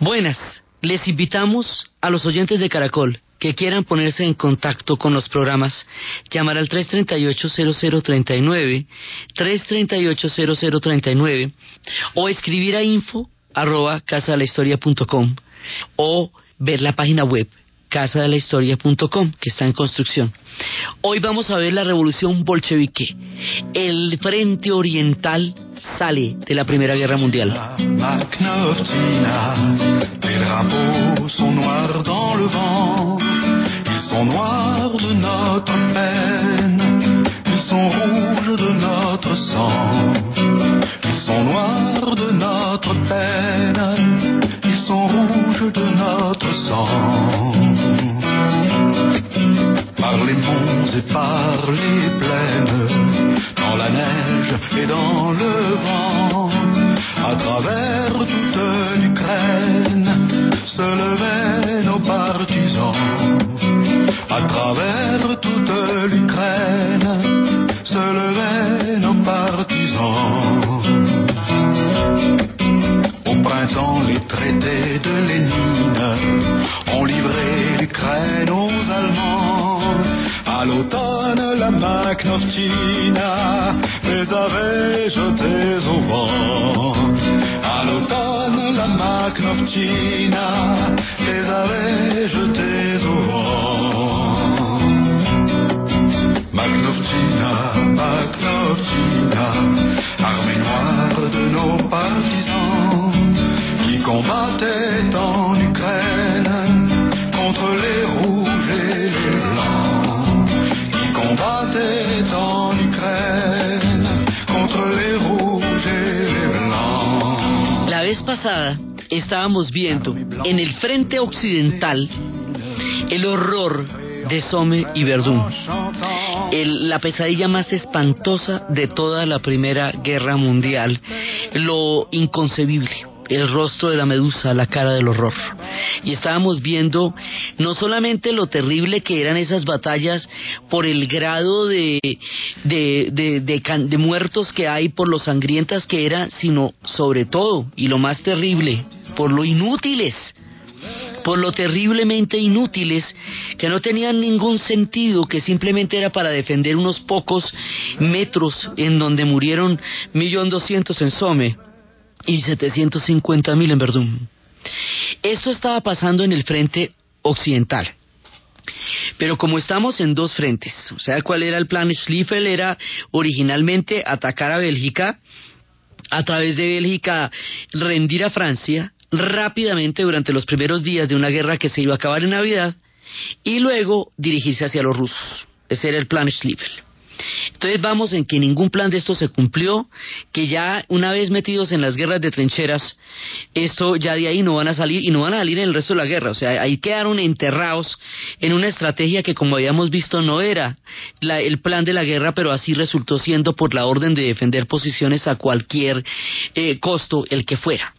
Buenas, les invitamos a los oyentes de Caracol que quieran ponerse en contacto con los programas, llamar al 338-0039, 338-0039 o escribir a info arroba casadelahistoria.com o ver la página web casadelahistoria.com que está en construcción. Hoy vamos a ver la revolución bolchevique. El frente oriental sale de la Primera Guerra Mundial. Les drapeaux sont les monts et par les plaines, dans la neige et dans le vent, à travers toute l'Ukraine, se levaient nos partisans. À travers toute l'Ukraine, se levaient nos partisans. Au printemps, les traités de Lénine ont livré l'Ukraine aux Allemands. À l'automne, la Macnortina les avait jetés au vent. À l'automne, la Macnortina estábamos viendo en el frente occidental el horror de Somme y Verdún, la pesadilla más espantosa de toda la Primera Guerra Mundial, lo inconcebible, el rostro de la medusa, la cara del horror. Y estábamos viendo no solamente lo terrible que eran esas batallas por el grado de, de, de, de muertos que hay, por lo sangrientas que eran, sino sobre todo, y lo más terrible, por lo inútiles por lo terriblemente inútiles, que no tenían ningún sentido, que simplemente era para defender unos pocos metros en donde murieron millón doscientos en Somme y 750 mil en Verdún. Esto estaba pasando en el frente occidental. Pero como estamos en dos frentes, o sea, ¿cuál era el plan? Schlieffen era originalmente atacar a Bélgica, a través de Bélgica rendir a Francia rápidamente durante los primeros días de una guerra que se iba a acabar en Navidad y luego dirigirse hacia los rusos. Ese era el plan Schlieffen. Entonces vamos en que ningún plan de esto se cumplió, que ya una vez metidos en las guerras de trincheras, esto ya de ahí no van a salir y no van a salir en el resto de la guerra. O sea, ahí quedaron enterrados en una estrategia que como habíamos visto no era la- el plan de la guerra, pero así resultó siendo por la orden de defender posiciones a cualquier eh, costo, el que fuera.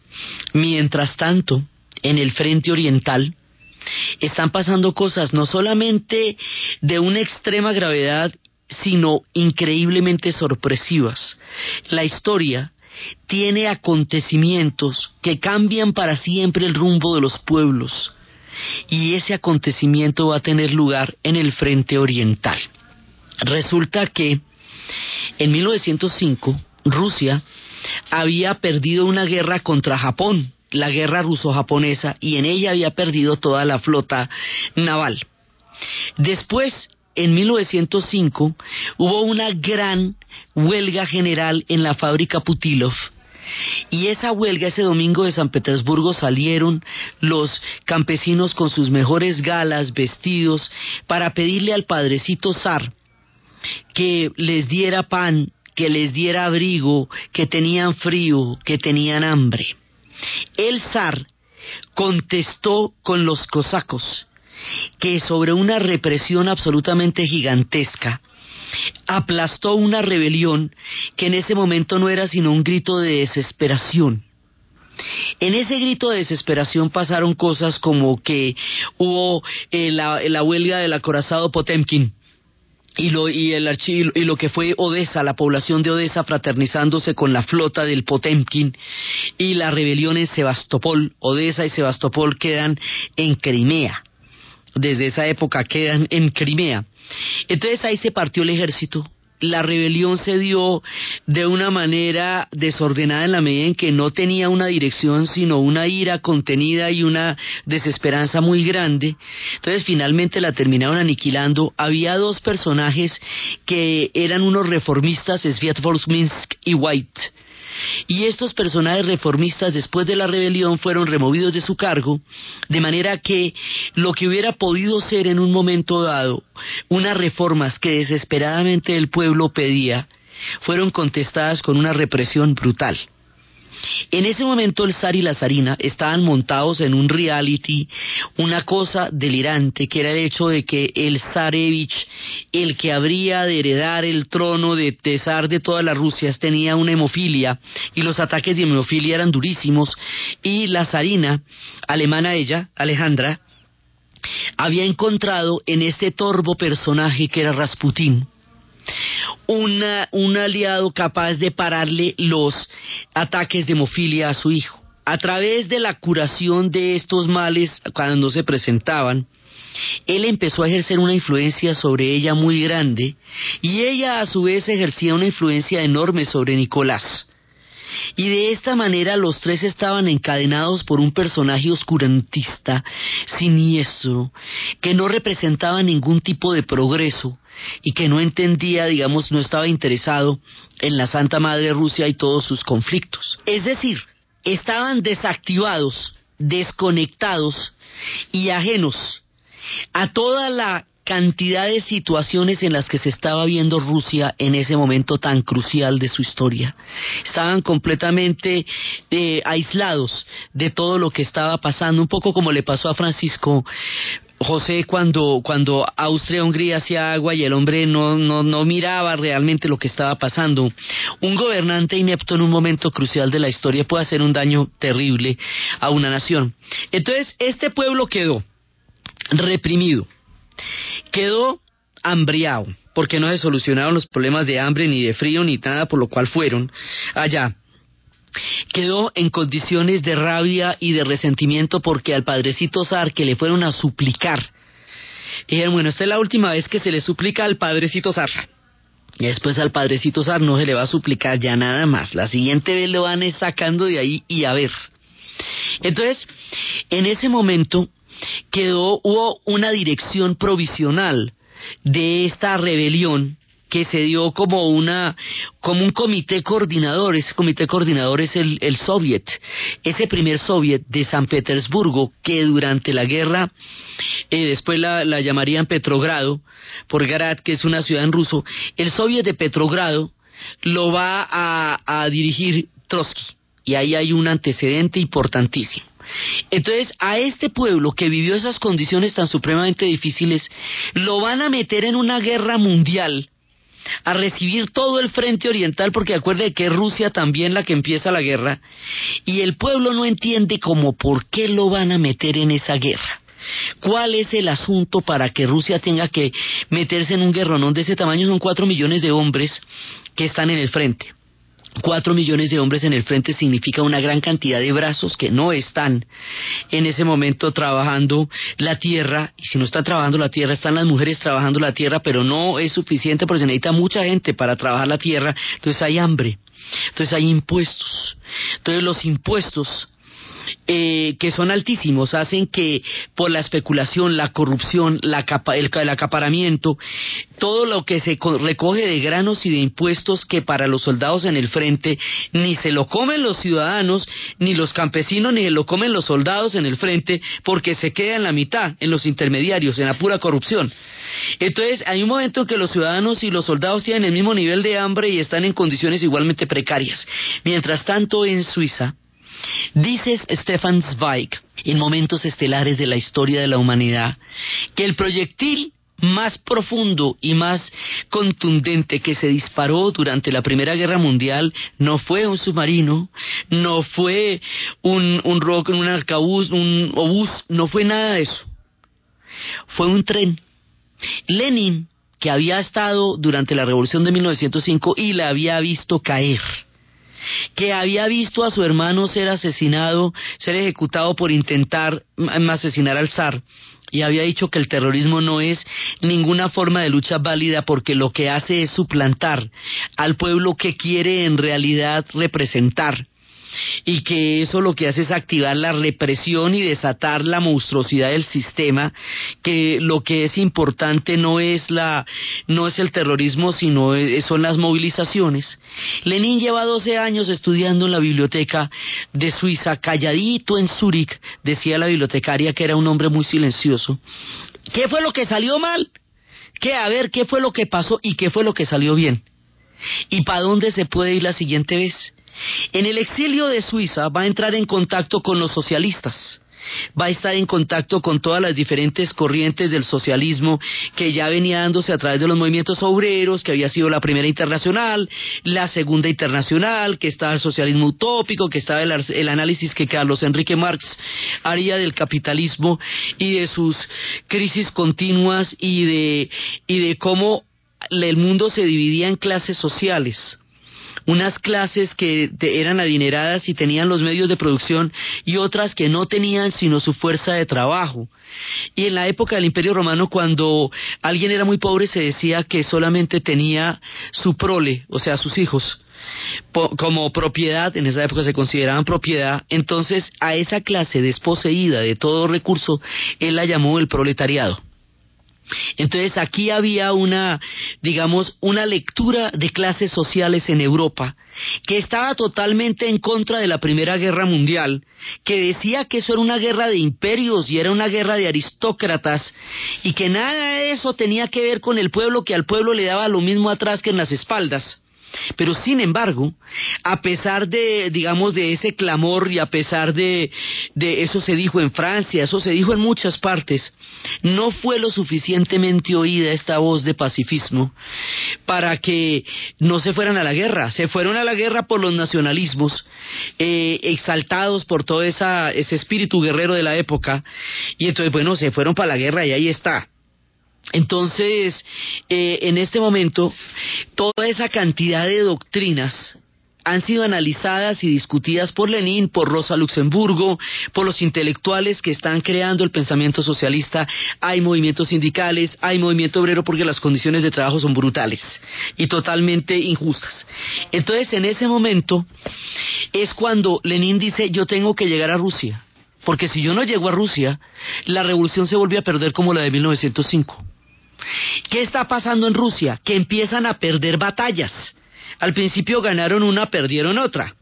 Mientras tanto, en el frente oriental, están pasando cosas no solamente de una extrema gravedad, sino increíblemente sorpresivas. La historia tiene acontecimientos que cambian para siempre el rumbo de los pueblos y ese acontecimiento va a tener lugar en el frente oriental. Resulta que en 1905 Rusia había perdido una guerra contra Japón, la guerra ruso-japonesa, y en ella había perdido toda la flota naval. Después, en 1905, hubo una gran huelga general en la fábrica Putilov. Y esa huelga, ese domingo de San Petersburgo, salieron los campesinos con sus mejores galas, vestidos, para pedirle al padrecito zar que les diera pan, que les diera abrigo, que tenían frío, que tenían hambre. El zar contestó con los cosacos que sobre una represión absolutamente gigantesca aplastó una rebelión que en ese momento no era sino un grito de desesperación. En ese grito de desesperación pasaron cosas como que hubo eh, la, la huelga del acorazado Potemkin, y lo, y, el archivo, y lo que fue Odessa, la población de Odessa fraternizándose con la flota del Potemkin y la rebelión en Sebastopol. Odessa y Sebastopol quedan en Crimea. Desde esa época quedan en Crimea. Entonces ahí se partió el ejército, la rebelión se dio de una manera desordenada en la medida en que no tenía una dirección, sino una ira contenida y una desesperanza muy grande. Entonces finalmente la terminaron aniquilando. Había dos personajes que eran unos reformistas, Sviatoslav y White y estos personajes reformistas después de la rebelión fueron removidos de su cargo, de manera que lo que hubiera podido ser en un momento dado unas reformas que desesperadamente el pueblo pedía, fueron contestadas con una represión brutal. En ese momento el zar y la zarina estaban montados en un reality, una cosa delirante, que era el hecho de que el zarevich, el que habría de heredar el trono de, zar de todas las Rusias, tenía una hemofilia y los ataques de hemofilia eran durísimos y la zarina, alemana ella, Alejandra, había encontrado en este torbo personaje que era Rasputín, un aliado capaz de pararle los ataques de hemofilia a su hijo. A través de la curación de estos males cuando se presentaban, él empezó a ejercer una influencia sobre ella muy grande y ella a su vez ejercía una influencia enorme sobre Nicolás. Y de esta manera los tres estaban encadenados por un personaje oscurantista, siniestro, que no representaba ningún tipo de progreso y que no entendía, digamos, no estaba interesado en la Santa Madre Rusia y todos sus conflictos. Es decir, estaban desactivados, desconectados y ajenos a toda la cantidad de situaciones en las que se estaba viendo Rusia en ese momento tan crucial de su historia. Estaban completamente eh, aislados de todo lo que estaba pasando, un poco como le pasó a Francisco José cuando, cuando Austria-Hungría hacía agua y el hombre no, no, no miraba realmente lo que estaba pasando. Un gobernante inepto en un momento crucial de la historia puede hacer un daño terrible a una nación. Entonces, este pueblo quedó reprimido, quedó hambriado, porque no se solucionaron los problemas de hambre ni de frío ni nada por lo cual fueron allá quedó en condiciones de rabia y de resentimiento porque al padrecito zar que le fueron a suplicar, dijeron, bueno, esta es la última vez que se le suplica al padrecito zar. Y después al padrecito zar no se le va a suplicar ya nada más. La siguiente vez lo van sacando de ahí y a ver. Entonces, en ese momento quedó, hubo una dirección provisional de esta rebelión que se dio como una como un comité coordinador. Ese comité coordinador es el, el soviet ese primer soviet de San Petersburgo que durante la guerra eh, después la, la llamarían Petrogrado por Garat que es una ciudad en ruso el soviet de Petrogrado lo va a dirigir Trotsky. Y ahí hay un antecedente importantísimo entonces, a este pueblo que vivió esas condiciones tan supremamente difíciles, lo van a meter en una guerra mundial a recibir todo el frente oriental, porque acuerde que es Rusia también la que empieza la guerra, y el pueblo no entiende como por qué lo van a meter en esa guerra. ¿Cuál es el asunto para que Rusia tenga que meterse en un guerronón de ese tamaño? Son cuatro millones de hombres que están en el frente. Cuatro millones de hombres en el frente significa una gran cantidad de brazos que no están en ese momento trabajando la tierra, y si no están trabajando la tierra, están las mujeres trabajando la tierra, pero no es suficiente porque se necesita mucha gente para trabajar la tierra, entonces hay hambre, entonces hay impuestos, entonces los impuestos eh, que son altísimos, hacen que por la especulación, la corrupción, la el, el, acaparamiento, todo lo que se recoge de granos y de impuestos que para los soldados en el frente ni se lo comen los ciudadanos, ni los campesinos, ni se lo comen los soldados en el frente, porque se queda en la mitad, en los intermediarios, en la pura corrupción. Entonces, hay un momento en que los ciudadanos y los soldados tienen el mismo nivel de hambre y están en condiciones igualmente precarias. Mientras tanto, en Suiza, Dice Stefan Zweig, en momentos estelares de la historia de la humanidad, que el proyectil más profundo y más contundente que se disparó durante la Primera Guerra Mundial no fue un submarino, no fue un, un rock, un arcabuz, un obús, no fue nada de eso. Fue un tren. Lenin que había estado durante la revolución de 1905 y la había visto caer que había visto a su hermano ser asesinado, ser ejecutado por intentar asesinar al zar, y había dicho que el terrorismo no es ninguna forma de lucha válida porque lo que hace es suplantar al pueblo que quiere en realidad representar y que eso lo que hace es activar la represión y desatar la monstruosidad del sistema, que lo que es importante no es la no es el terrorismo, sino son las movilizaciones. Lenin lleva 12 años estudiando en la biblioteca de Suiza, calladito en Zúrich, decía la bibliotecaria que era un hombre muy silencioso. ¿Qué fue lo que salió mal? ¿Qué? A ver, ¿qué fue lo que pasó y qué fue lo que salió bien? ¿Y para dónde se puede ir la siguiente vez? En el exilio de Suiza va a entrar en contacto con los socialistas, va a estar en contacto con todas las diferentes corrientes del socialismo que ya venía dándose a través de los movimientos obreros, que había sido la primera internacional, la segunda internacional, que estaba el socialismo utópico, que estaba el, análisis que Carlos Enrique Marx haría del capitalismo y de sus crisis continuas y de, y de cómo el mundo se dividía en clases sociales unas clases que eran adineradas y tenían los medios de producción y otras que no tenían sino su fuerza de trabajo. Y en la época del Imperio Romano, cuando alguien era muy pobre, se decía que solamente tenía su prole, o sea, sus hijos como propiedad, en esa época se consideraban propiedad, entonces a esa clase desposeída de todo recurso, él la llamó el proletariado. Entonces aquí había una, digamos, una lectura de clases sociales en Europa que estaba totalmente en contra de la Primera Guerra Mundial, que decía que eso era una guerra de imperios y era una guerra de aristócratas y que nada de eso tenía que ver con el pueblo, que al pueblo le daba lo mismo atrás que en las espaldas. Pero sin embargo, a pesar de, digamos, de ese clamor y a pesar de, eso se dijo en Francia, eso se dijo en muchas partes, no fue lo suficientemente oída esta voz de pacifismo para que no se fueran a la guerra. Se fueron a la guerra por los nacionalismos, eh, exaltados por todo ese espíritu guerrero de la época, y entonces, bueno, se fueron para la guerra y ahí está. Entonces, eh, en este momento, toda esa cantidad de doctrinas han sido analizadas y discutidas por Lenin, por Rosa Luxemburgo, por los intelectuales que están creando el pensamiento socialista. Hay movimientos sindicales, hay movimiento obrero porque las condiciones de trabajo son brutales y totalmente injustas. Entonces, en ese momento es cuando Lenin dice, yo tengo que llegar a Rusia, porque si yo no llego a Rusia, la revolución se vuelve a perder como la de 1905. ¿Qué está pasando en Rusia? Que empiezan a perder batallas. Al principio ganaron una, perdieron otra.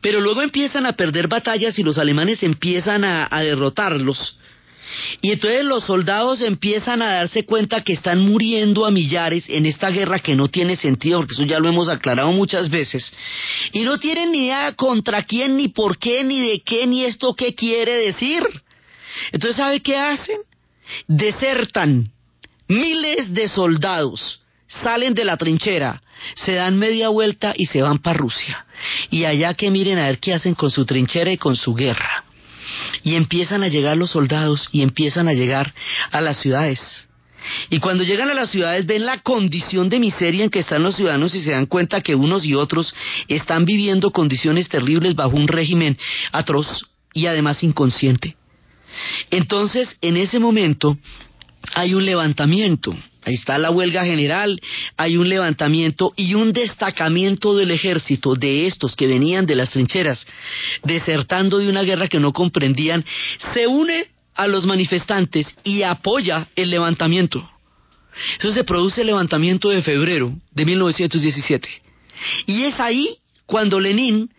Pero luego empiezan a perder batallas y los alemanes empiezan a, derrotarlos. Y entonces los soldados empiezan a darse cuenta que están muriendo a millares en esta guerra que no tiene sentido, porque eso ya lo hemos aclarado muchas veces. Y no tienen ni idea contra quién, ni por qué, ni de qué, ni esto qué quiere decir. Entonces, ¿sabe qué hacen? Desertan Miles de soldados salen de la trinchera, se dan media vuelta y se van para Rusia. Y allá que miren a ver qué hacen con su trinchera y con su guerra. Y empiezan a llegar los soldados y empiezan a llegar a las ciudades. Y cuando llegan a las ciudades ven la condición de miseria en que están los ciudadanos y se dan cuenta que unos y otros están viviendo condiciones terribles bajo un régimen atroz y además inconsciente. Entonces, en ese momento, hay un levantamiento. Ahí está la huelga general, hay un levantamiento y un destacamiento del ejército de estos que venían de las trincheras, desertando de una guerra que no comprendían, se une a los manifestantes y apoya el levantamiento. Eso se produce el levantamiento de febrero de 1917. Y es ahí cuando Lenin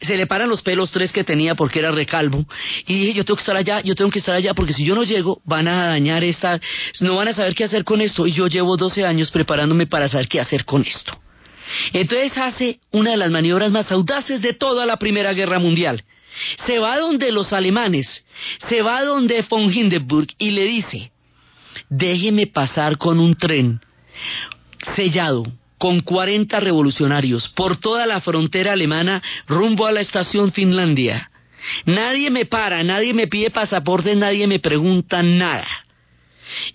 se le paran los pelos tres que tenía porque era recalvo y dije yo tengo que estar allá, yo tengo que estar allá porque si yo no llego van a dañar esta, no van a saber qué hacer con esto y yo llevo 12 años preparándome para saber qué hacer con esto. Entonces hace una de las maniobras más audaces de toda la Primera Guerra Mundial. Se va donde los alemanes, se va donde von Hindenburg y le dice, déjeme pasar con un tren sellado con 40 revolucionarios por toda la frontera alemana rumbo a la estación Finlandia. Nadie me para, nadie me pide pasaporte, nadie me pregunta nada.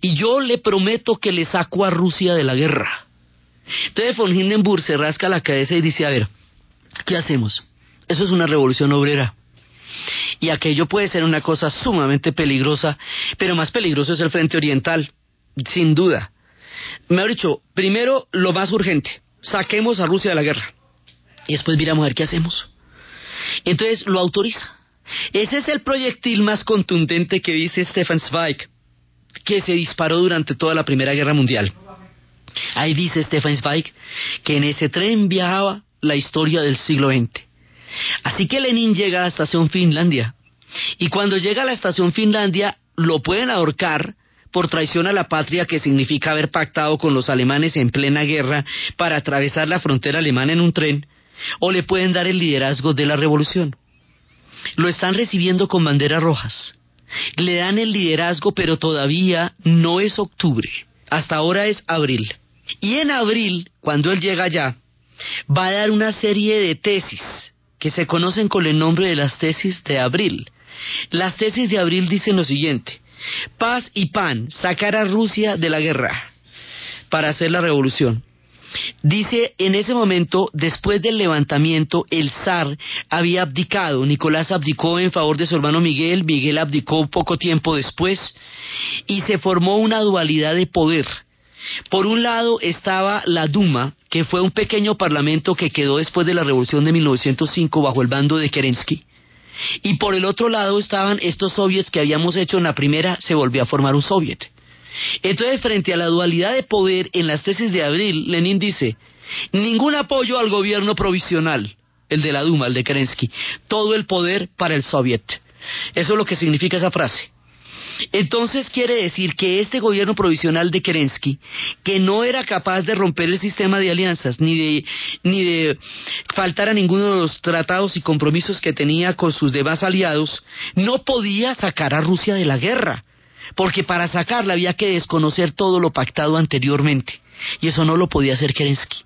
y yo le prometo que le saco a Rusia de la guerra. Entonces von Hindenburg se rasca la cabeza y dice, a ver, ¿qué hacemos? Eso es una revolución obrera. Y aquello puede ser una cosa sumamente peligrosa, pero más peligroso es el frente oriental, sin duda. Me ha dicho, primero lo más urgente, saquemos a Rusia de la guerra. Y después miramos a ver qué hacemos. Entonces lo autoriza. Ese es el proyectil más contundente que dice Stefan Zweig, que se disparó durante toda la Primera Guerra Mundial. Ahí dice Stefan Zweig que en ese tren viajaba la historia del siglo XX. Así que Lenin llega a la estación Finlandia. Y cuando llega a la estación Finlandia, lo pueden ahorcar por traición a la patria que significa haber pactado con los alemanes en plena guerra para atravesar la frontera alemana en un tren, o le pueden dar el liderazgo de la revolución. Lo están recibiendo con banderas rojas. Le dan el liderazgo, pero todavía no es octubre. Hasta ahora es abril. Y en abril, cuando él llega allá, va a dar una serie de tesis que se conocen con el nombre de las tesis de abril. Las tesis de abril dicen lo siguiente, paz y pan, sacar a Rusia de la guerra para hacer la revolución. Dice, en ese momento, después del levantamiento, el zar había abdicado. Nicolás abdicó en favor de su hermano Miguel, Miguel abdicó poco tiempo después, y se formó una dualidad de poder. Por un lado estaba la Duma, que fue un pequeño parlamento que quedó después de la revolución de 1905 bajo el bando de Kerensky. Y por el otro lado estaban estos soviets que habíamos hecho en la primera, se volvió a formar un soviet. Entonces, frente a la dualidad de poder en las tesis de abril, Lenin dice, ningún apoyo al gobierno provisional, el de la Duma, el de Kerensky, todo el poder para el soviet. Eso es lo que significa esa frase. Entonces quiere decir que este gobierno provisional de Kerensky, que no era capaz de romper el sistema de alianzas ni de, ni de faltar a ninguno de los tratados y compromisos que tenía con sus demás aliados, no podía sacar a Rusia de la guerra, porque para sacarla había que desconocer todo lo pactado anteriormente, y eso no lo podía hacer Kerensky.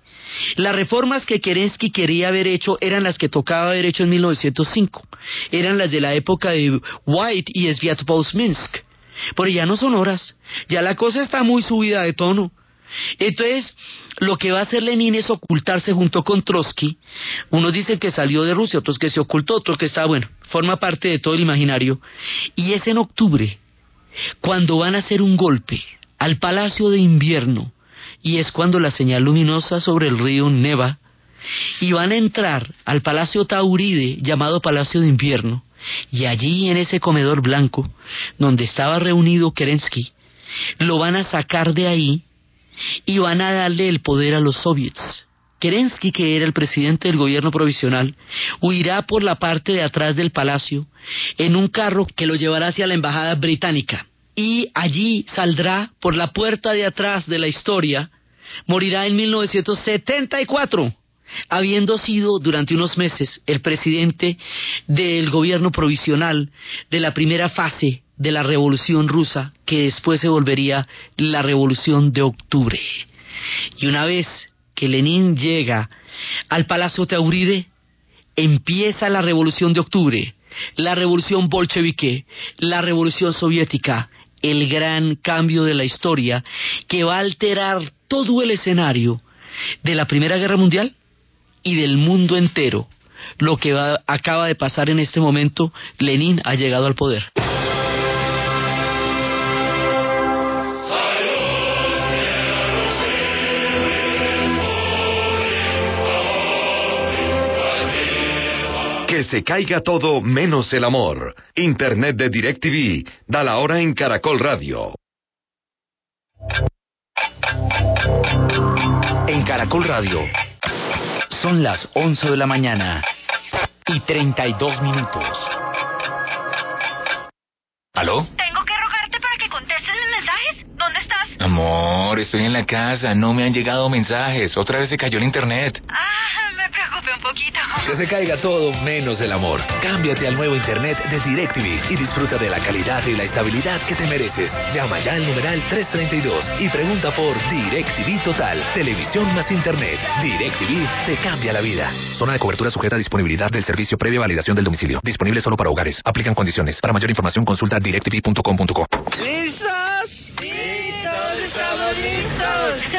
Las reformas que Kerensky quería haber hecho eran las que tocaba haber hecho en 1905. Eran las de la época de White y Sviatopolsk-Minsk. Pero ya no son horas. Ya la cosa está muy subida de tono. Entonces, lo que va a hacer Lenin es ocultarse junto con Trotsky. Unos dicen que salió de Rusia, otros que se ocultó, otros que está, bueno, forma parte de todo el imaginario. Y es en octubre, cuando van a hacer un golpe al Palacio de Invierno, y es cuando la señal luminosa sobre el río neva y van a entrar al Palacio Tauride llamado Palacio de Invierno y allí en ese comedor blanco donde estaba reunido Kerensky lo van a sacar de ahí y van a darle el poder a los soviets. Kerensky, que era el presidente del gobierno provisional, huirá por la parte de atrás del palacio en un carro que lo llevará hacia la embajada británica y allí saldrá por la puerta de atrás de la historia, morirá en 1974, habiendo sido durante unos meses el presidente del gobierno provisional de la primera fase de la revolución rusa, que después se volvería la revolución de octubre. Y una vez que Lenin llega al Palacio Tauride, empieza la revolución de octubre, la revolución bolchevique, la revolución soviética, el gran cambio de la historia que va a alterar todo el escenario de la Primera Guerra Mundial y del mundo entero. Lo que acaba de pasar en este momento, Lenin ha llegado al poder. Que se caiga todo menos el amor. Internet de DirecTV. Da la hora en Caracol Radio. En Caracol Radio. Son las 11 de la mañana y 32 minutos. ¿Aló? Tengo que rogarte para que contestes mis mensajes. ¿Dónde estás? Amor, estoy en la casa. No me han llegado mensajes. Otra vez se cayó el internet. Ah, preocupé un poquito. Que se caiga todo menos el amor. Cámbiate al nuevo internet de DirecTV y disfruta de la calidad y la estabilidad que te mereces. Llama ya al numeral 332 y pregunta por DirecTV Total. Televisión más internet. DirecTV te cambia la vida. Zona de cobertura sujeta a disponibilidad del servicio previa validación del domicilio. Disponible solo para hogares. Aplican condiciones. Para mayor información consulta directv.com.co. ¿Listos?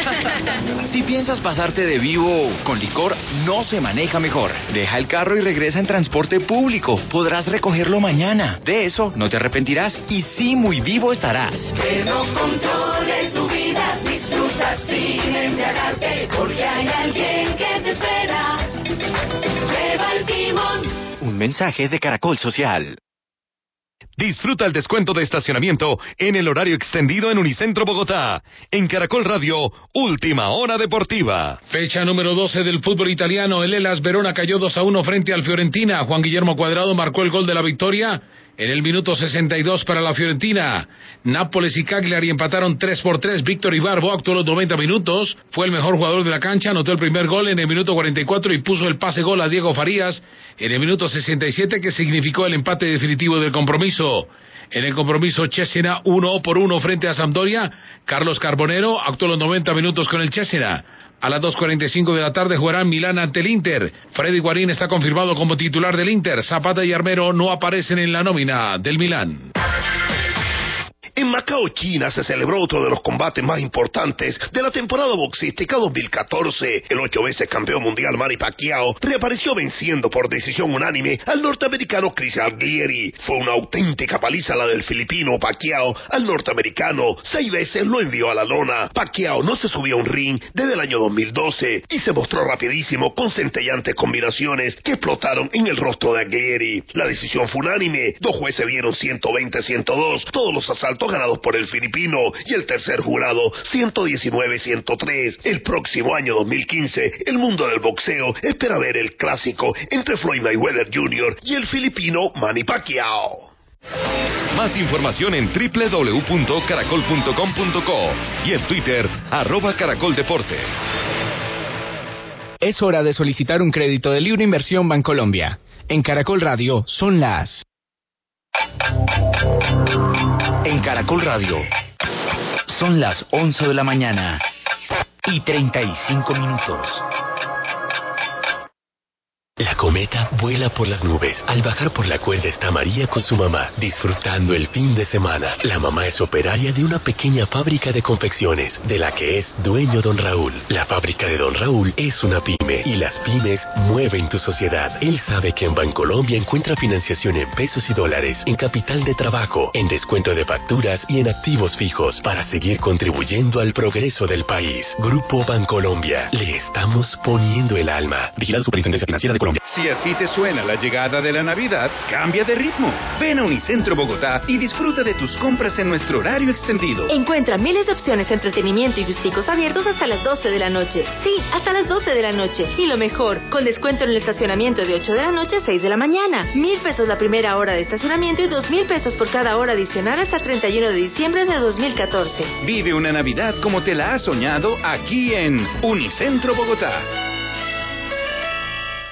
si piensas pasarte de vivo con licor, no se maneja mejor. Deja el carro y regresa en transporte público. Podrás recogerlo mañana. De eso no te arrepentirás y sí muy vivo estarás. Que no controle tu vida, disfruta sin embriagarte, porque hay alguien que te espera. Lleva el timón. Un mensaje de Caracol Social. Disfruta el descuento de estacionamiento en el horario extendido en Unicentro Bogotá. En Caracol Radio, Última Hora Deportiva. Fecha número 12 del fútbol italiano. El Elas Verona cayó 2 a 1 frente al Fiorentina. Juan Guillermo Cuadrado marcó el gol de la victoria en el minuto 62 para la Fiorentina. Nápoles y Cagliari empataron 3 por 3. Víctor Ibarbo actuó los 90 minutos. Fue el mejor jugador de la cancha. Anotó el primer gol en el minuto 44 y puso el pase gol a Diego Farías en el minuto 67 que significó el empate definitivo del compromiso. En el compromiso Chesena 1 por 1 frente a Sampdoria, Carlos Carbonero actuó los 90 minutos con el Chesena. A las 2.45 de la tarde jugarán Milán ante el Inter. Freddy Guarín está confirmado como titular del Inter. Zapata y Armero no aparecen en la nómina del Milán. En Macao, China, se celebró otro de los combates más importantes de la temporada boxística 2014. El ocho veces campeón mundial Manny Pacquiao reapareció venciendo por decisión unánime al norteamericano Chris Algieri. Fue una auténtica paliza la del filipino Pacquiao al norteamericano. Seis veces lo envió a la lona. Pacquiao no se subió a un ring desde el año 2012 y se mostró rapidísimo con centellantes combinaciones que explotaron en el rostro de Algieri. La decisión fue unánime. Dos jueces dieron 120-102. Todos los asaltos ganados por el filipino y el tercer jurado 119-103. El próximo año 2015, el mundo del boxeo espera ver el clásico entre Floyd Mayweather Jr. y el filipino Manny Pacquiao. Más información en www.caracol.com.co y en Twitter, arroba Caracol Deportes. Es hora de solicitar un crédito de libre inversión Bancolombia. En Caracol Radio son las En Caracol Radio son las 11 de la mañana y 35 minutos. Cometa vuela por las nubes. Al bajar por la cuerda está María con su mamá, disfrutando el fin de semana. La mamá es operaria de una pequeña fábrica de confecciones, de la que es dueño don Raúl. La fábrica de don Raúl es una pyme y las pymes mueven tu sociedad. Él sabe que en Bancolombia encuentra financiación en pesos y dólares, en capital de trabajo, en descuento de facturas y en activos fijos para seguir contribuyendo al progreso del país. Grupo Bancolombia, le estamos poniendo el alma. Vigilado Superintendencia Financiera de Colombia. Si así te suena la llegada de la Navidad, cambia de ritmo. Ven a Unicentro Bogotá y disfruta de tus compras en nuestro horario extendido. Encuentra miles de opciones de entretenimiento y gusticos abiertos hasta las 12 de la noche. Sí, hasta las 12 de la noche. Y lo mejor, con descuento en el estacionamiento de 8 de la noche a 6 de la mañana. Mil pesos la primera hora de estacionamiento y dos mil pesos por cada hora adicional hasta el 31 de diciembre de 2014. Vive una Navidad como te la has soñado aquí en Unicentro Bogotá.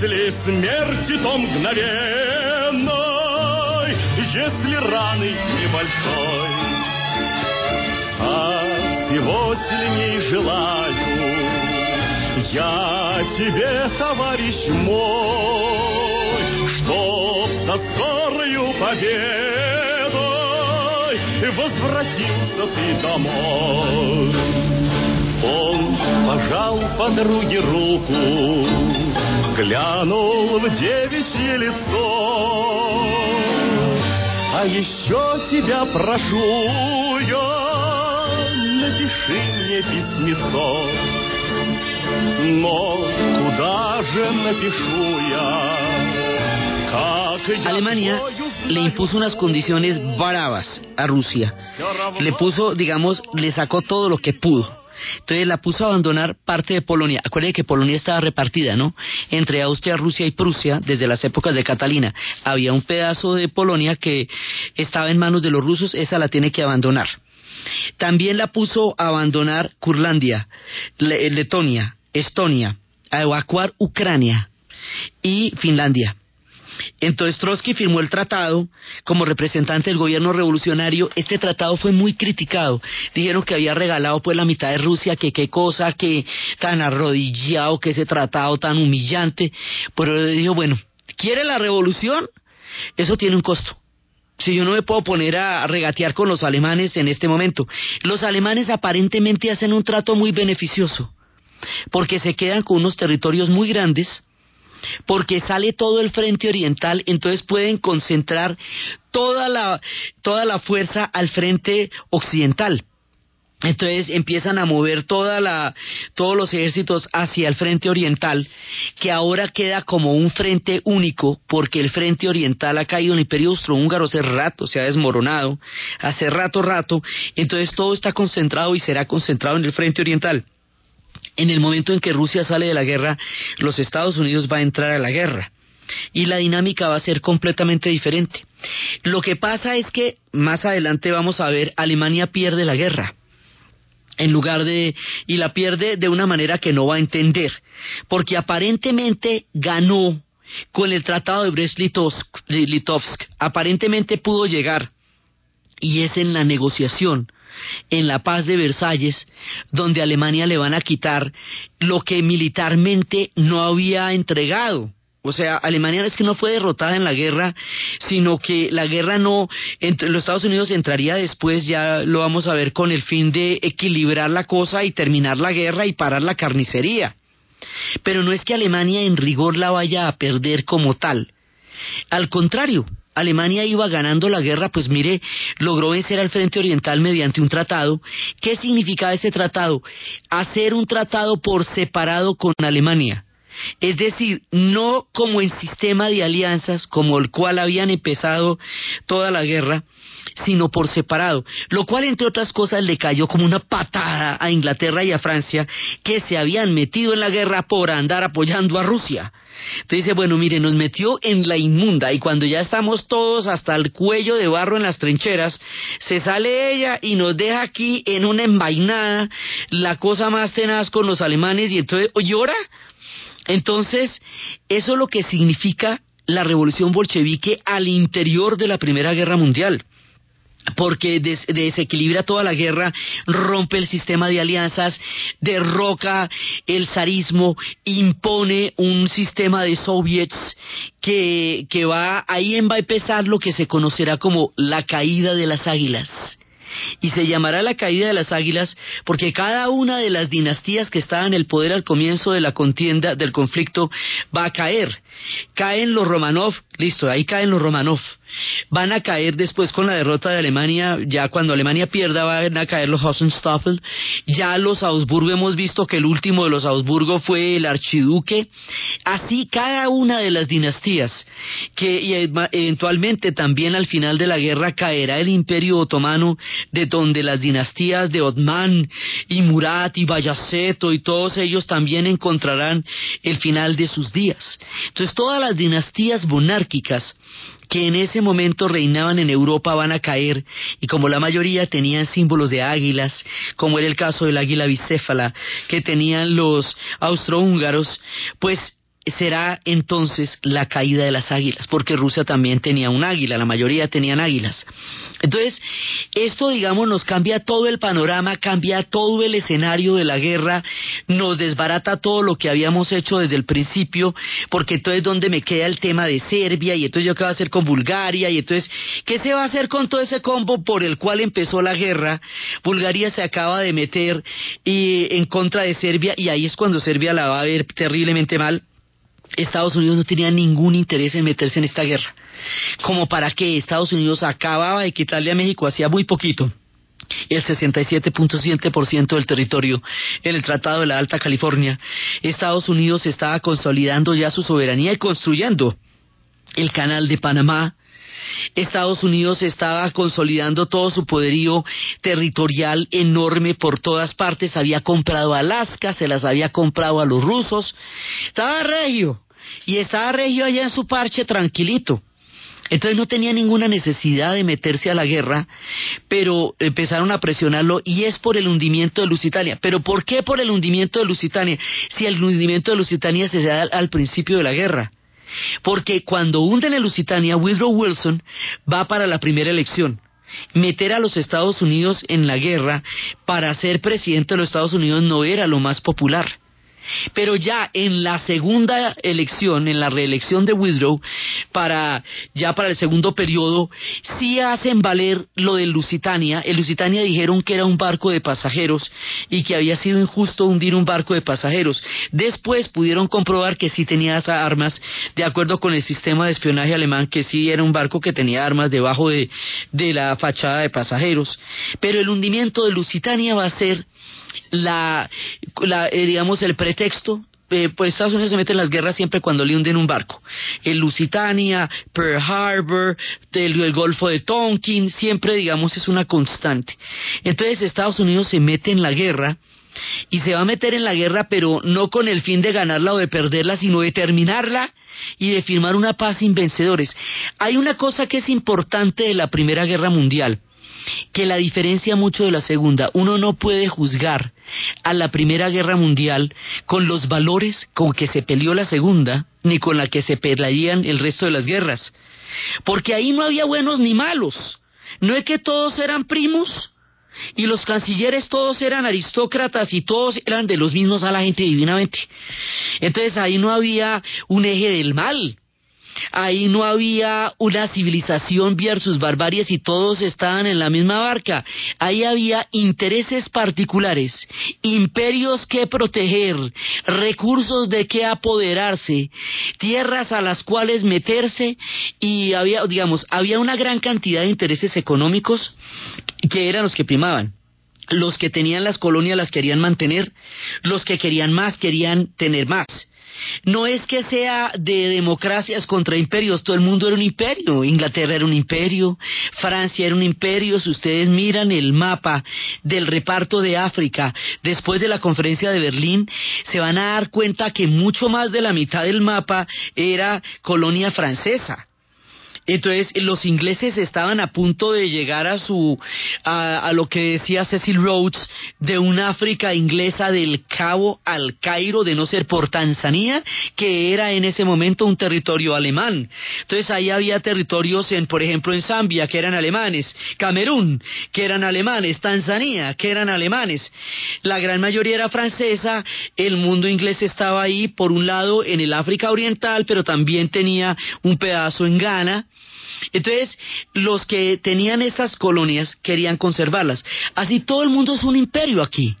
если смерти, то мгновенной, если раны небольшой. А всего сильней желаю я тебе, товарищ мой, чтоб со скорою победой возвратился ты домой. Он пожал подруге руку, глянул в девичье лицо. А еще тебя прошу я, напиши мне письмецо. Но куда же напишу я? Как я Alemania твою le impuso unas condiciones bravas a Rusia. Le puso, digamos, le sacó todo lo que pudo. entonces la puso a abandonar parte de Polonia. Acuérdense que Polonia estaba repartida, ¿no? Entre Austria, Rusia y Prusia desde las épocas de Catalina. Había un pedazo de Polonia que estaba en manos de los rusos, esa la tiene que abandonar. También la puso a abandonar Curlandia, Le- Letonia, Estonia, a evacuar Ucrania y Finlandia. Entonces Trotsky firmó el tratado como representante del gobierno revolucionario. Este tratado fue muy criticado. Dijeron que había regalado pues la mitad de Rusia, que qué cosa, que tan arrodillado, que ese tratado tan humillante. Pero dijo, bueno, ¿quiere la revolución? Eso tiene un costo. Si yo no me puedo poner a regatear con los alemanes en este momento. Los alemanes aparentemente hacen un trato muy beneficioso, porque se quedan con unos territorios muy grandes, porque sale todo el frente oriental, entonces pueden concentrar toda la, toda la fuerza al frente occidental. Entonces empiezan a mover toda la, todos los ejércitos hacia el frente oriental, que ahora queda como un frente único, porque el frente oriental ha caído en el imperio austrohúngaro hace rato, se ha desmoronado, hace rato, rato, entonces todo está concentrado y será concentrado en el frente oriental. En el momento en que Rusia sale de la guerra, los Estados Unidos va a entrar a la guerra. Y la dinámica va a ser completamente diferente. Lo que pasa es que más adelante vamos a ver Alemania pierde la guerra. En lugar de y la pierde de una manera que no va a entender, porque aparentemente ganó con el Tratado de Brest-Litovsk, aparentemente pudo llegar. Y es en la negociación en la paz de Versalles, donde a Alemania le van a quitar lo que militarmente no había entregado. O sea, Alemania es que no fue derrotada en la guerra, sino que la guerra no, entre los Estados Unidos entraría después, ya lo vamos a ver, con el fin de equilibrar la cosa y terminar la guerra y parar la carnicería. Pero no es que Alemania en rigor la vaya a perder como tal. Al contrario, Alemania iba ganando la guerra, pues mire, logró vencer al Frente Oriental mediante un tratado. ¿Qué significaba ese tratado? Hacer un tratado por separado con Alemania. Es decir, no como en sistema de alianzas, como el cual habían empezado toda la guerra, sino por separado, lo cual entre otras cosas le cayó como una patada a Inglaterra y a Francia, que se habían metido en la guerra por andar apoyando a Rusia. Entonces dice, bueno, mire, nos metió en la inmunda y cuando ya estamos todos hasta el cuello de barro en las trincheras, se sale ella y nos deja aquí en una envainada, la cosa más tenaz con los alemanes y entonces llora. Entonces, eso es lo que significa la revolución bolchevique al interior de la Primera Guerra Mundial porque des desequilibra toda la guerra, rompe el sistema de alianzas, derroca el zarismo, impone un sistema de soviets que, que va, ahí va a empezar lo que se conocerá como la caída de las águilas y se llamará la caída de las águilas porque cada una de las dinastías que estaban en el poder al comienzo de la contienda, del conflicto, va a caer. Caen los Romanov, listo, ahí caen los Romanov. Van a caer después con la derrota de Alemania, ya cuando Alemania pierda van a caer los Hohenstaufen. Ya los Augsburgo hemos visto que el último de los Augsburgo fue el archiduque. Así cada una de las dinastías que eventualmente también al final de la guerra caerá el imperio otomano de donde las dinastías de Otman y Murat y Bayaceto y todos ellos también encontrarán el final de sus días. Entonces todas las dinastías monárquicas que en ese momento reinaban en Europa van a caer y como la mayoría tenían símbolos de águilas, como era el caso del águila bicéfala que tenían los austrohúngaros, pues será entonces la caída de las águilas, porque Rusia también tenía un águila, la mayoría tenían águilas. Entonces, esto, digamos, nos cambia todo el panorama, cambia todo el escenario de la guerra, nos desbarata todo lo que habíamos hecho desde el principio, porque entonces donde me queda el tema de Serbia, y entonces qué va a hacer con Bulgaria, y entonces, ¿qué se va a hacer con todo ese combo por el cual empezó la guerra? Bulgaria se acaba de meter y, en contra de Serbia, y ahí es cuando Serbia la va a ver terriblemente mal. Estados Unidos no tenía ningún interés en meterse en esta guerra. Como para que Estados Unidos acababa de quitarle a México hacía muy poquito el 67.7% del territorio en el Tratado de la Alta California. Estados Unidos estaba consolidando ya su soberanía y construyendo el Canal de Panamá. Estados Unidos estaba consolidando todo su poderío territorial enorme por todas partes. Había comprado Alaska, se las había comprado a los rusos. Estaba regio. Y estaba regio allá en su parche tranquilito. Entonces no tenía ninguna necesidad de meterse a la guerra, pero empezaron a presionarlo y es por el hundimiento de Lusitania. ¿Pero por qué por el hundimiento de Lusitania? Si el hundimiento de Lusitania se da al, al principio de la guerra. Porque cuando hunden el Lusitania, Woodrow Wilson va para la primera elección. Meter a los Estados Unidos en la guerra para ser presidente de los Estados Unidos no era lo más popular. Pero ya en la segunda elección, en la reelección de Woodrow, para, ya para el segundo periodo, sí hacen valer lo del Lusitania. El Lusitania dijeron que era un barco de pasajeros y que había sido injusto hundir un barco de pasajeros. Después pudieron comprobar que sí tenía esas armas, de acuerdo con el sistema de espionaje alemán, que sí era un barco que tenía armas debajo de, de la fachada de pasajeros. Pero el hundimiento de Lusitania va a ser la, eh, digamos, el pretexto eh, pues Estados Unidos se mete en las guerras siempre cuando le hunden un barco. El Lusitania, Pearl Harbor, el, el, Golfo de Tonkin, siempre, digamos, es una constante. Entonces Estados Unidos se mete en la guerra y se va a meter en la guerra, pero no con el fin de ganarla o de perderla, sino de terminarla y de firmar una paz sin vencedores. Hay una cosa que es importante de la Primera Guerra Mundial que la diferencia mucho de la segunda. Uno no puede juzgar a la Primera Guerra Mundial con los valores con que se peleó la segunda, ni con la que se pelearían el resto de las guerras. Porque ahí no había buenos ni malos. No es que todos eran primos y los cancilleres todos eran aristócratas y todos eran de los mismos a la gente divinamente. Entonces ahí no había un eje del mal. Ahí no había una civilización versus barbaries y todos estaban en la misma barca. Ahí había intereses particulares, imperios que proteger, recursos de que apoderarse, tierras a las cuales meterse y había, digamos, había una gran cantidad de intereses económicos que eran los que primaban los que tenían las colonias las querían mantener, los que querían más querían tener más. No es que sea de democracias contra imperios, todo el mundo era un imperio. Inglaterra era un imperio, Francia era un imperio. Si ustedes miran el mapa del reparto de África después de la conferencia de Berlín, se van a dar cuenta que mucho más de la mitad del mapa era colonia francesa. Entonces los ingleses estaban a punto de llegar a su a, lo que decía Cecil Rhodes de una África inglesa del Cabo al Cairo de no ser por Tanzania que era en ese momento un territorio alemán. Entonces ahí había territorios en por ejemplo en Zambia que eran alemanes, Camerún que eran alemanes, Tanzania que eran alemanes. La gran mayoría era francesa, el mundo inglés estaba ahí por un lado en el África Oriental, pero también tenía un pedazo en Ghana entonces, los que tenían estas colonias querían conservarlas. Así todo el mundo es un imperio aquí.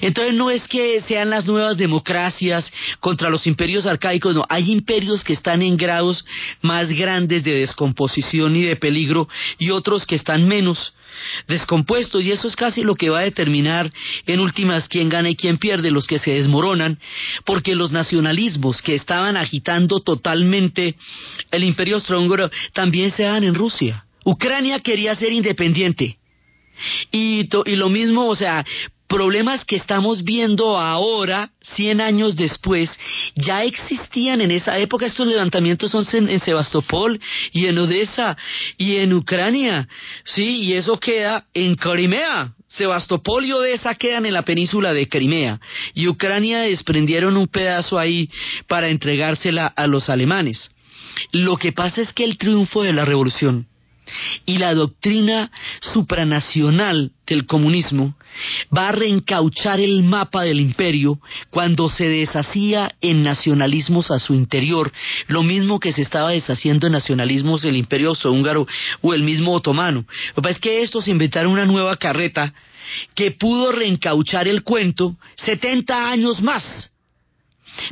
Entonces no es que sean las nuevas democracias contra los imperios arcaicos, no, hay imperios que están en grados más grandes de descomposición y de peligro y otros que están menos descompuestos y eso es casi lo que va a determinar en últimas quién gana y quién pierde, los que se desmoronan, porque los nacionalismos que estaban agitando totalmente el imperio austrohúngaro también se dan en Rusia. Ucrania quería ser independiente. Y, y, lo mismo, o sea, problemas que estamos viendo ahora, 100 años después, ya existían en esa época. Estos levantamientos son en, en, Sebastopol y en Odessa y en Ucrania, sí, y eso queda en Crimea. Sebastopol y Odessa quedan en la península de Crimea y Ucrania desprendieron un pedazo ahí para entregársela a los alemanes. Lo que pasa es que el triunfo de la revolución y la doctrina supranacional del comunismo va a reencauchar el mapa del imperio cuando se deshacía en nacionalismos a su interior, lo mismo que se estaba deshaciendo en nacionalismos del imperio austrohúngaro o el mismo otomano. Lo que pasa es que estos inventaron una nueva carreta que pudo reencauchar el cuento 70 años más.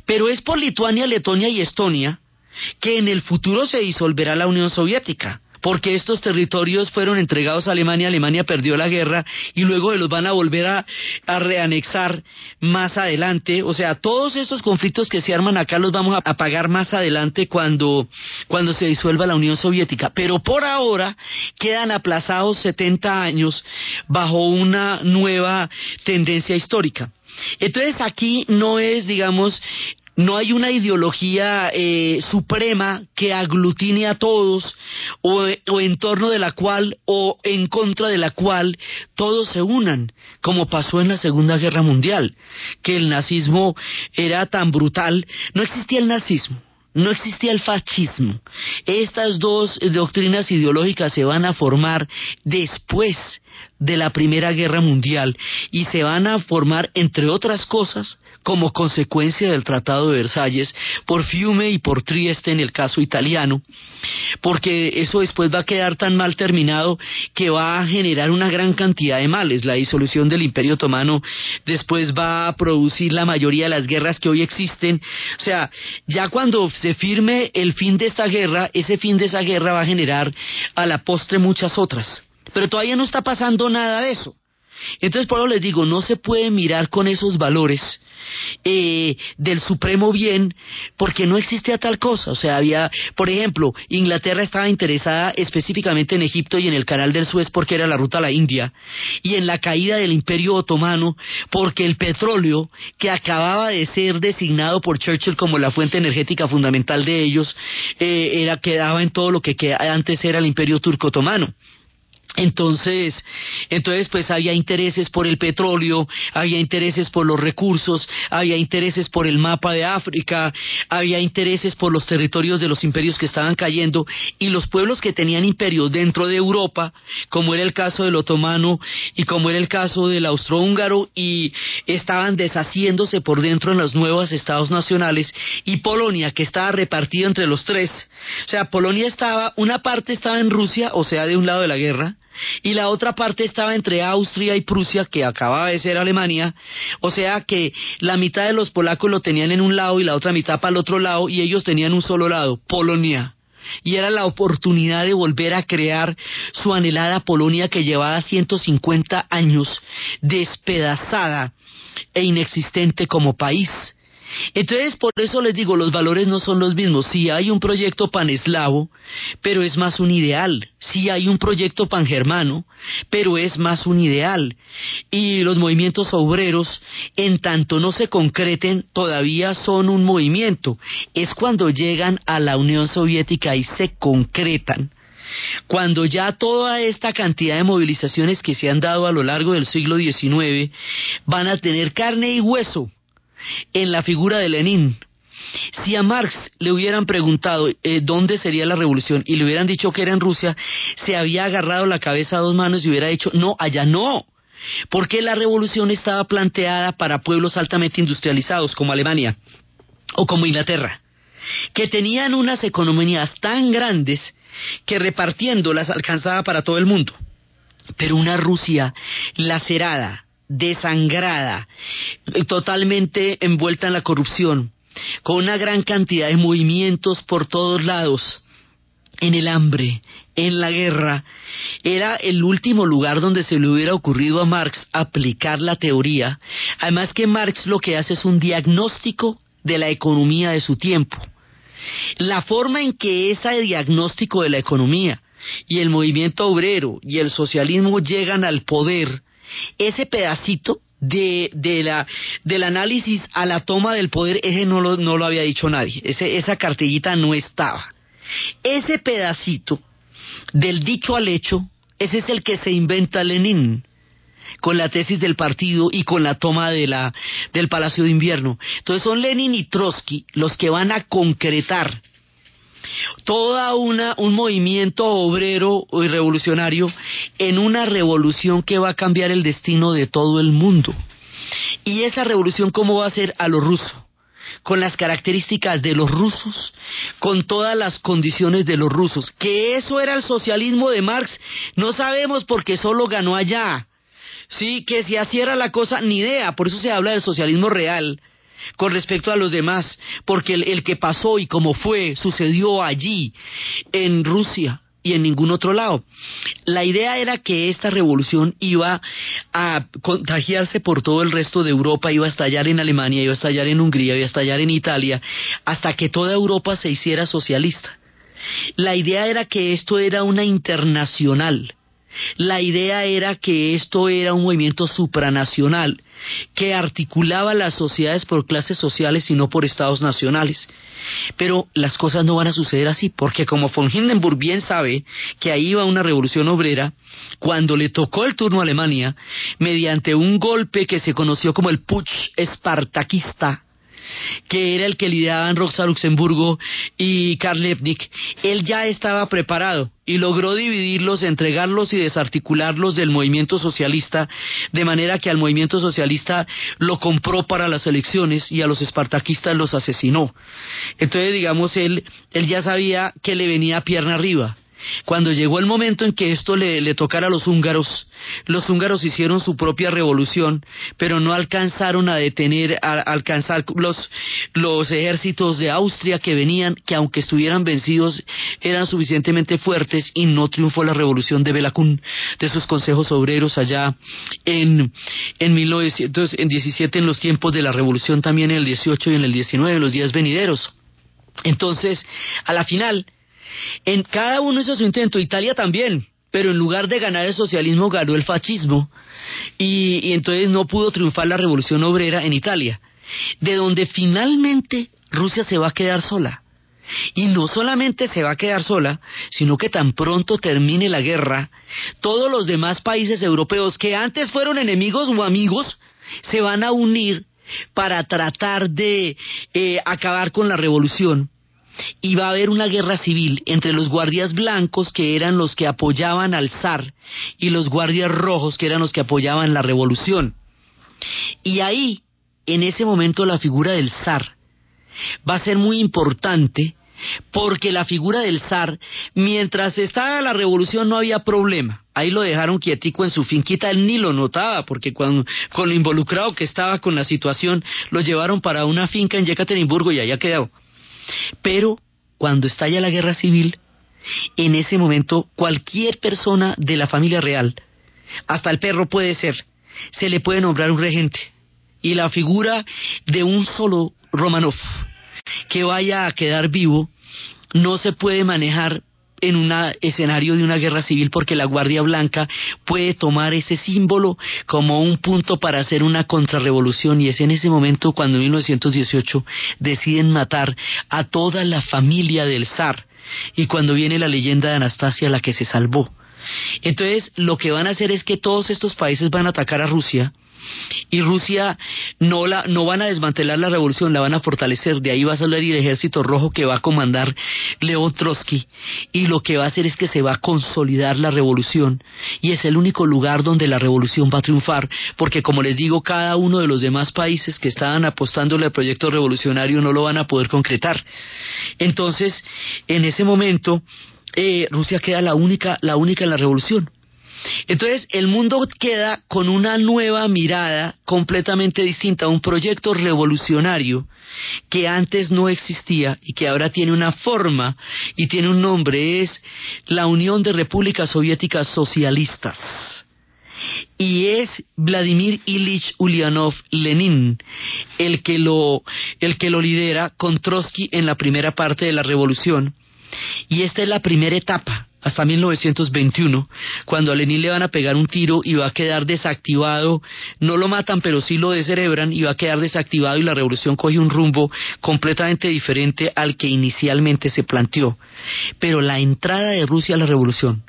Pero es por Lituania, Letonia y Estonia que en el futuro se disolverá la Unión Soviética porque estos territorios fueron entregados a Alemania, Alemania perdió la guerra y luego los van a volver a, reanexar más adelante. O sea, todos estos conflictos que se arman acá los vamos a, a pagar más adelante cuando, cuando se disuelva la Unión Soviética. Pero por ahora quedan aplazados 70 años bajo una nueva tendencia histórica. Entonces aquí no es, digamos, no hay una ideología eh, suprema que aglutine a todos o, o, en torno de la cual o en contra de la cual todos se unan, como pasó en la Segunda Guerra Mundial, que el nazismo era tan brutal, no existía el nazismo. No existía el fascismo. Estas dos doctrinas ideológicas se van a formar después de la Primera Guerra Mundial y se van a formar, entre otras cosas, como consecuencia del Tratado de Versalles, por Fiume y por Trieste en el caso italiano, porque eso después va a quedar tan mal terminado que va a generar una gran cantidad de males. La disolución del Imperio Otomano después va a producir la mayoría de las guerras que hoy existen. O sea, ya cuando se firme el fin de esta guerra, ese fin de esa guerra va a generar a la postre muchas otras. Pero todavía no está pasando nada de eso. Entonces, por eso les digo, no se puede mirar con esos valores eh, del supremo bien porque no existía tal cosa. O sea, había, por ejemplo, Inglaterra estaba interesada específicamente en Egipto y en el canal del Suez porque era la ruta a la India y en la caída del imperio otomano porque el petróleo que acababa de ser designado por Churchill como la fuente energética fundamental de ellos eh, era quedaba en todo lo que, que antes era el imperio turco otomano. Entonces, entonces pues había intereses por el petróleo, había intereses por los recursos, había intereses por el mapa de África, había intereses por los territorios de los imperios que estaban cayendo y los pueblos que tenían imperios dentro de Europa, como era el caso del otomano y como era el caso del austrohúngaro y estaban deshaciéndose por dentro en los nuevos estados nacionales y Polonia que estaba repartida entre los tres. O sea, Polonia estaba, una parte estaba en Rusia, o sea, de un lado de la guerra, y la otra parte estaba entre Austria y Prusia, que acababa de ser Alemania, o sea que la mitad de los polacos lo tenían en un lado y la otra mitad para el otro lado, y ellos tenían un solo lado, Polonia. Y era la oportunidad de volver a crear su anhelada Polonia que llevaba 150 años despedazada e inexistente como país. Entonces, por eso les digo, los valores no son los mismos. Sí hay un proyecto paneslavo, pero es más un ideal. Sí hay un proyecto pangermano, pero es más un ideal. Y los movimientos obreros, en tanto no se concreten, todavía son un movimiento. Es cuando llegan a la Unión Soviética y se concretan cuando ya toda esta cantidad de movilizaciones que se han dado a lo largo del siglo XIX van a tener carne y hueso en la figura de Lenin. Si a Marx le hubieran preguntado eh, dónde sería la revolución y le hubieran dicho que era en Rusia, se había agarrado la cabeza a dos manos y hubiera dicho, no, allá no, porque la revolución estaba planteada para pueblos altamente industrializados como Alemania o como Inglaterra, que tenían unas economías tan grandes que repartiéndolas alcanzaba para todo el mundo. Pero una Rusia lacerada, desangrada, totalmente envuelta en la corrupción, con una gran cantidad de movimientos por todos lados, en el hambre, en la guerra, era el último lugar donde se le hubiera ocurrido a Marx aplicar la teoría. Además que Marx lo que hace es un diagnóstico de la economía de su tiempo. La forma en que ese diagnóstico de la economía y el movimiento obrero y el socialismo llegan al poder, ese pedacito de, de la, del análisis a la toma del poder, ese no lo, no lo había dicho nadie, ese, esa cartellita no estaba. Ese pedacito del dicho al hecho, ese es el que se inventa Lenin con la tesis del partido y con la toma de la, del Palacio de Invierno. Entonces son Lenin y Trotsky los que van a concretar toda una un movimiento obrero y revolucionario en una revolución que va a cambiar el destino de todo el mundo. Y esa revolución cómo va a ser a lo ruso con las características de los rusos, con todas las condiciones de los rusos. Que eso era el socialismo de Marx, no sabemos porque solo ganó allá. Sí, que si así era la cosa, ni idea, por eso se habla del socialismo real con respecto a los demás, porque el, que pasó y como fue, sucedió allí, en Rusia, y en ningún otro lado. La idea era que esta revolución iba a contagiarse por todo el resto de Europa, iba a estallar en Alemania, iba a estallar en Hungría, iba a estallar en Italia, hasta que toda Europa se hiciera socialista. La idea era que esto era una internacional. La idea era que esto era un movimiento supranacional que articulaba las sociedades por clases sociales y no por estados nacionales. Pero las cosas no van a suceder así, porque como von Hindenburg bien sabe que ahí iba una revolución obrera, cuando le tocó el turno a Alemania, mediante un golpe que se conoció como el Putsch espartaquista, que era el que lideraban Rosa Luxemburgo y Karl Liebknecht, él ya estaba preparado y logró dividirlos, entregarlos y desarticularlos del movimiento socialista, de manera que al movimiento socialista lo compró para las elecciones y a los espartaquistas los asesinó. Entonces, digamos, él, él ya sabía que le venía pierna arriba. Cuando llegó el momento en que esto le, tocara a los húngaros, los húngaros hicieron su propia revolución, pero no alcanzaron a detener, a, alcanzar los, los ejércitos de Austria que venían, que aunque estuvieran vencidos, eran suficientemente fuertes y no triunfó la revolución de Belacún, de sus consejos obreros allá en, en 1917, en los tiempos de la revolución también en el 18 y en el 19, los días venideros. Entonces, a la final, en cada uno hizo su intento, Italia también, pero en lugar de ganar el socialismo ganó el fascismo y, entonces no pudo triunfar la revolución obrera en Italia, de donde finalmente Rusia se va a quedar sola. Y no solamente se va a quedar sola, sino que tan pronto termine la guerra, todos los demás países europeos que antes fueron enemigos o amigos se van a unir para tratar de eh, acabar con la revolución y va a haber una guerra civil entre los guardias blancos que eran los que apoyaban al zar y los guardias rojos que eran los que apoyaban la revolución. Y ahí, en ese momento, la figura del zar va a ser muy importante porque la figura del zar, mientras estaba la revolución no había problema. Ahí lo dejaron quietico en su finquita, él ni lo notaba, porque cuando, con lo involucrado que estaba con la situación, lo llevaron para una finca en Yekaterinburgo y allá quedó. Pero cuando estalla la guerra civil, en ese momento cualquier persona de la familia real, hasta el perro puede ser, se le puede nombrar un regente. Y la figura de un solo Romanov que vaya a quedar vivo no se puede manejar en un escenario de una guerra civil porque la Guardia Blanca puede tomar ese símbolo como un punto para hacer una contrarrevolución. Y es en ese momento cuando en 1918 deciden matar a toda la familia del zar. Y cuando viene la leyenda de Anastasia la que se salvó. Entonces lo que van a hacer es que todos estos países van a atacar a Rusia y Rusia no la no van a desmantelar la revolución, la van a fortalecer. De ahí va a salir el ejército rojo que va a comandar León Trotsky y lo que va a hacer es que se va a consolidar la revolución y es el único lugar donde la revolución va a triunfar, porque como les digo, cada uno de los demás países que estaban apostándole al proyecto revolucionario no lo van a poder concretar. Entonces, en ese momento eh, Rusia queda la única la única en la revolución. Entonces, el mundo queda con una nueva mirada completamente distinta, un proyecto revolucionario que antes no existía y que ahora tiene una forma y tiene un nombre, es la Unión de Repúblicas Soviéticas Socialistas. Y es Vladimir Ilich Ulyanov Lenin el que lo, el que lo lidera con Trotsky en la primera parte de la revolución. Y esta es la primera etapa hasta 1921, cuando a Lenin le van a pegar un tiro y va a quedar desactivado, no lo matan, pero sí lo descerebran y va a quedar desactivado y la revolución coge un rumbo completamente diferente al que inicialmente se planteó. Pero la entrada de Rusia a la revolución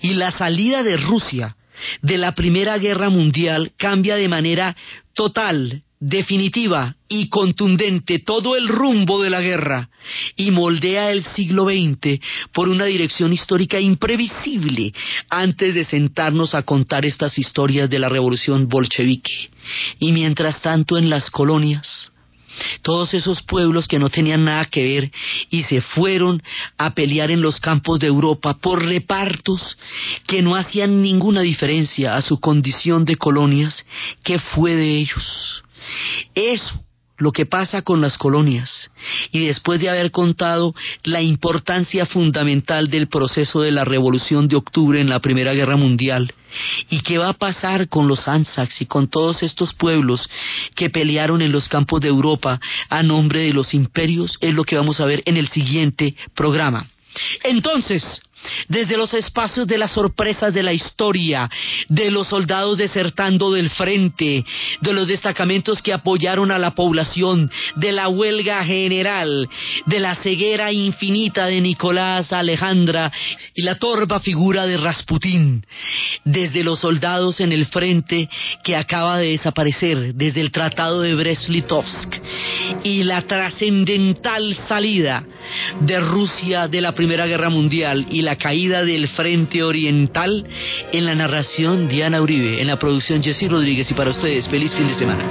y la salida de Rusia de la Primera Guerra Mundial cambia de manera total definitiva y contundente todo el rumbo de la guerra y moldea el siglo XX por una dirección histórica imprevisible antes de sentarnos a contar estas historias de la revolución bolchevique. Y mientras tanto en las colonias, todos esos pueblos que no tenían nada que ver y se fueron a pelear en los campos de Europa por repartos que no hacían ninguna diferencia a su condición de colonias, ¿qué fue de ellos? Eso lo que pasa con las colonias y después de haber contado la importancia fundamental del proceso de la Revolución de Octubre en la Primera Guerra Mundial y qué va a pasar con los Anzacs y con todos estos pueblos que pelearon en los campos de Europa a nombre de los imperios es lo que vamos a ver en el siguiente programa. Entonces, desde los espacios de las sorpresas de la historia, de los soldados desertando del frente, de los destacamentos que apoyaron a la población, de la huelga general, de la ceguera infinita de Nicolás Alejandra y la torva figura de Rasputín, desde los soldados en el frente que acaba de desaparecer, desde el Tratado de Brest-Litovsk y la trascendental salida de Rusia de la Primera Guerra Mundial y la caída del Frente Oriental en la narración Diana Uribe, en la producción Jessy Rodríguez y para ustedes feliz fin de semana.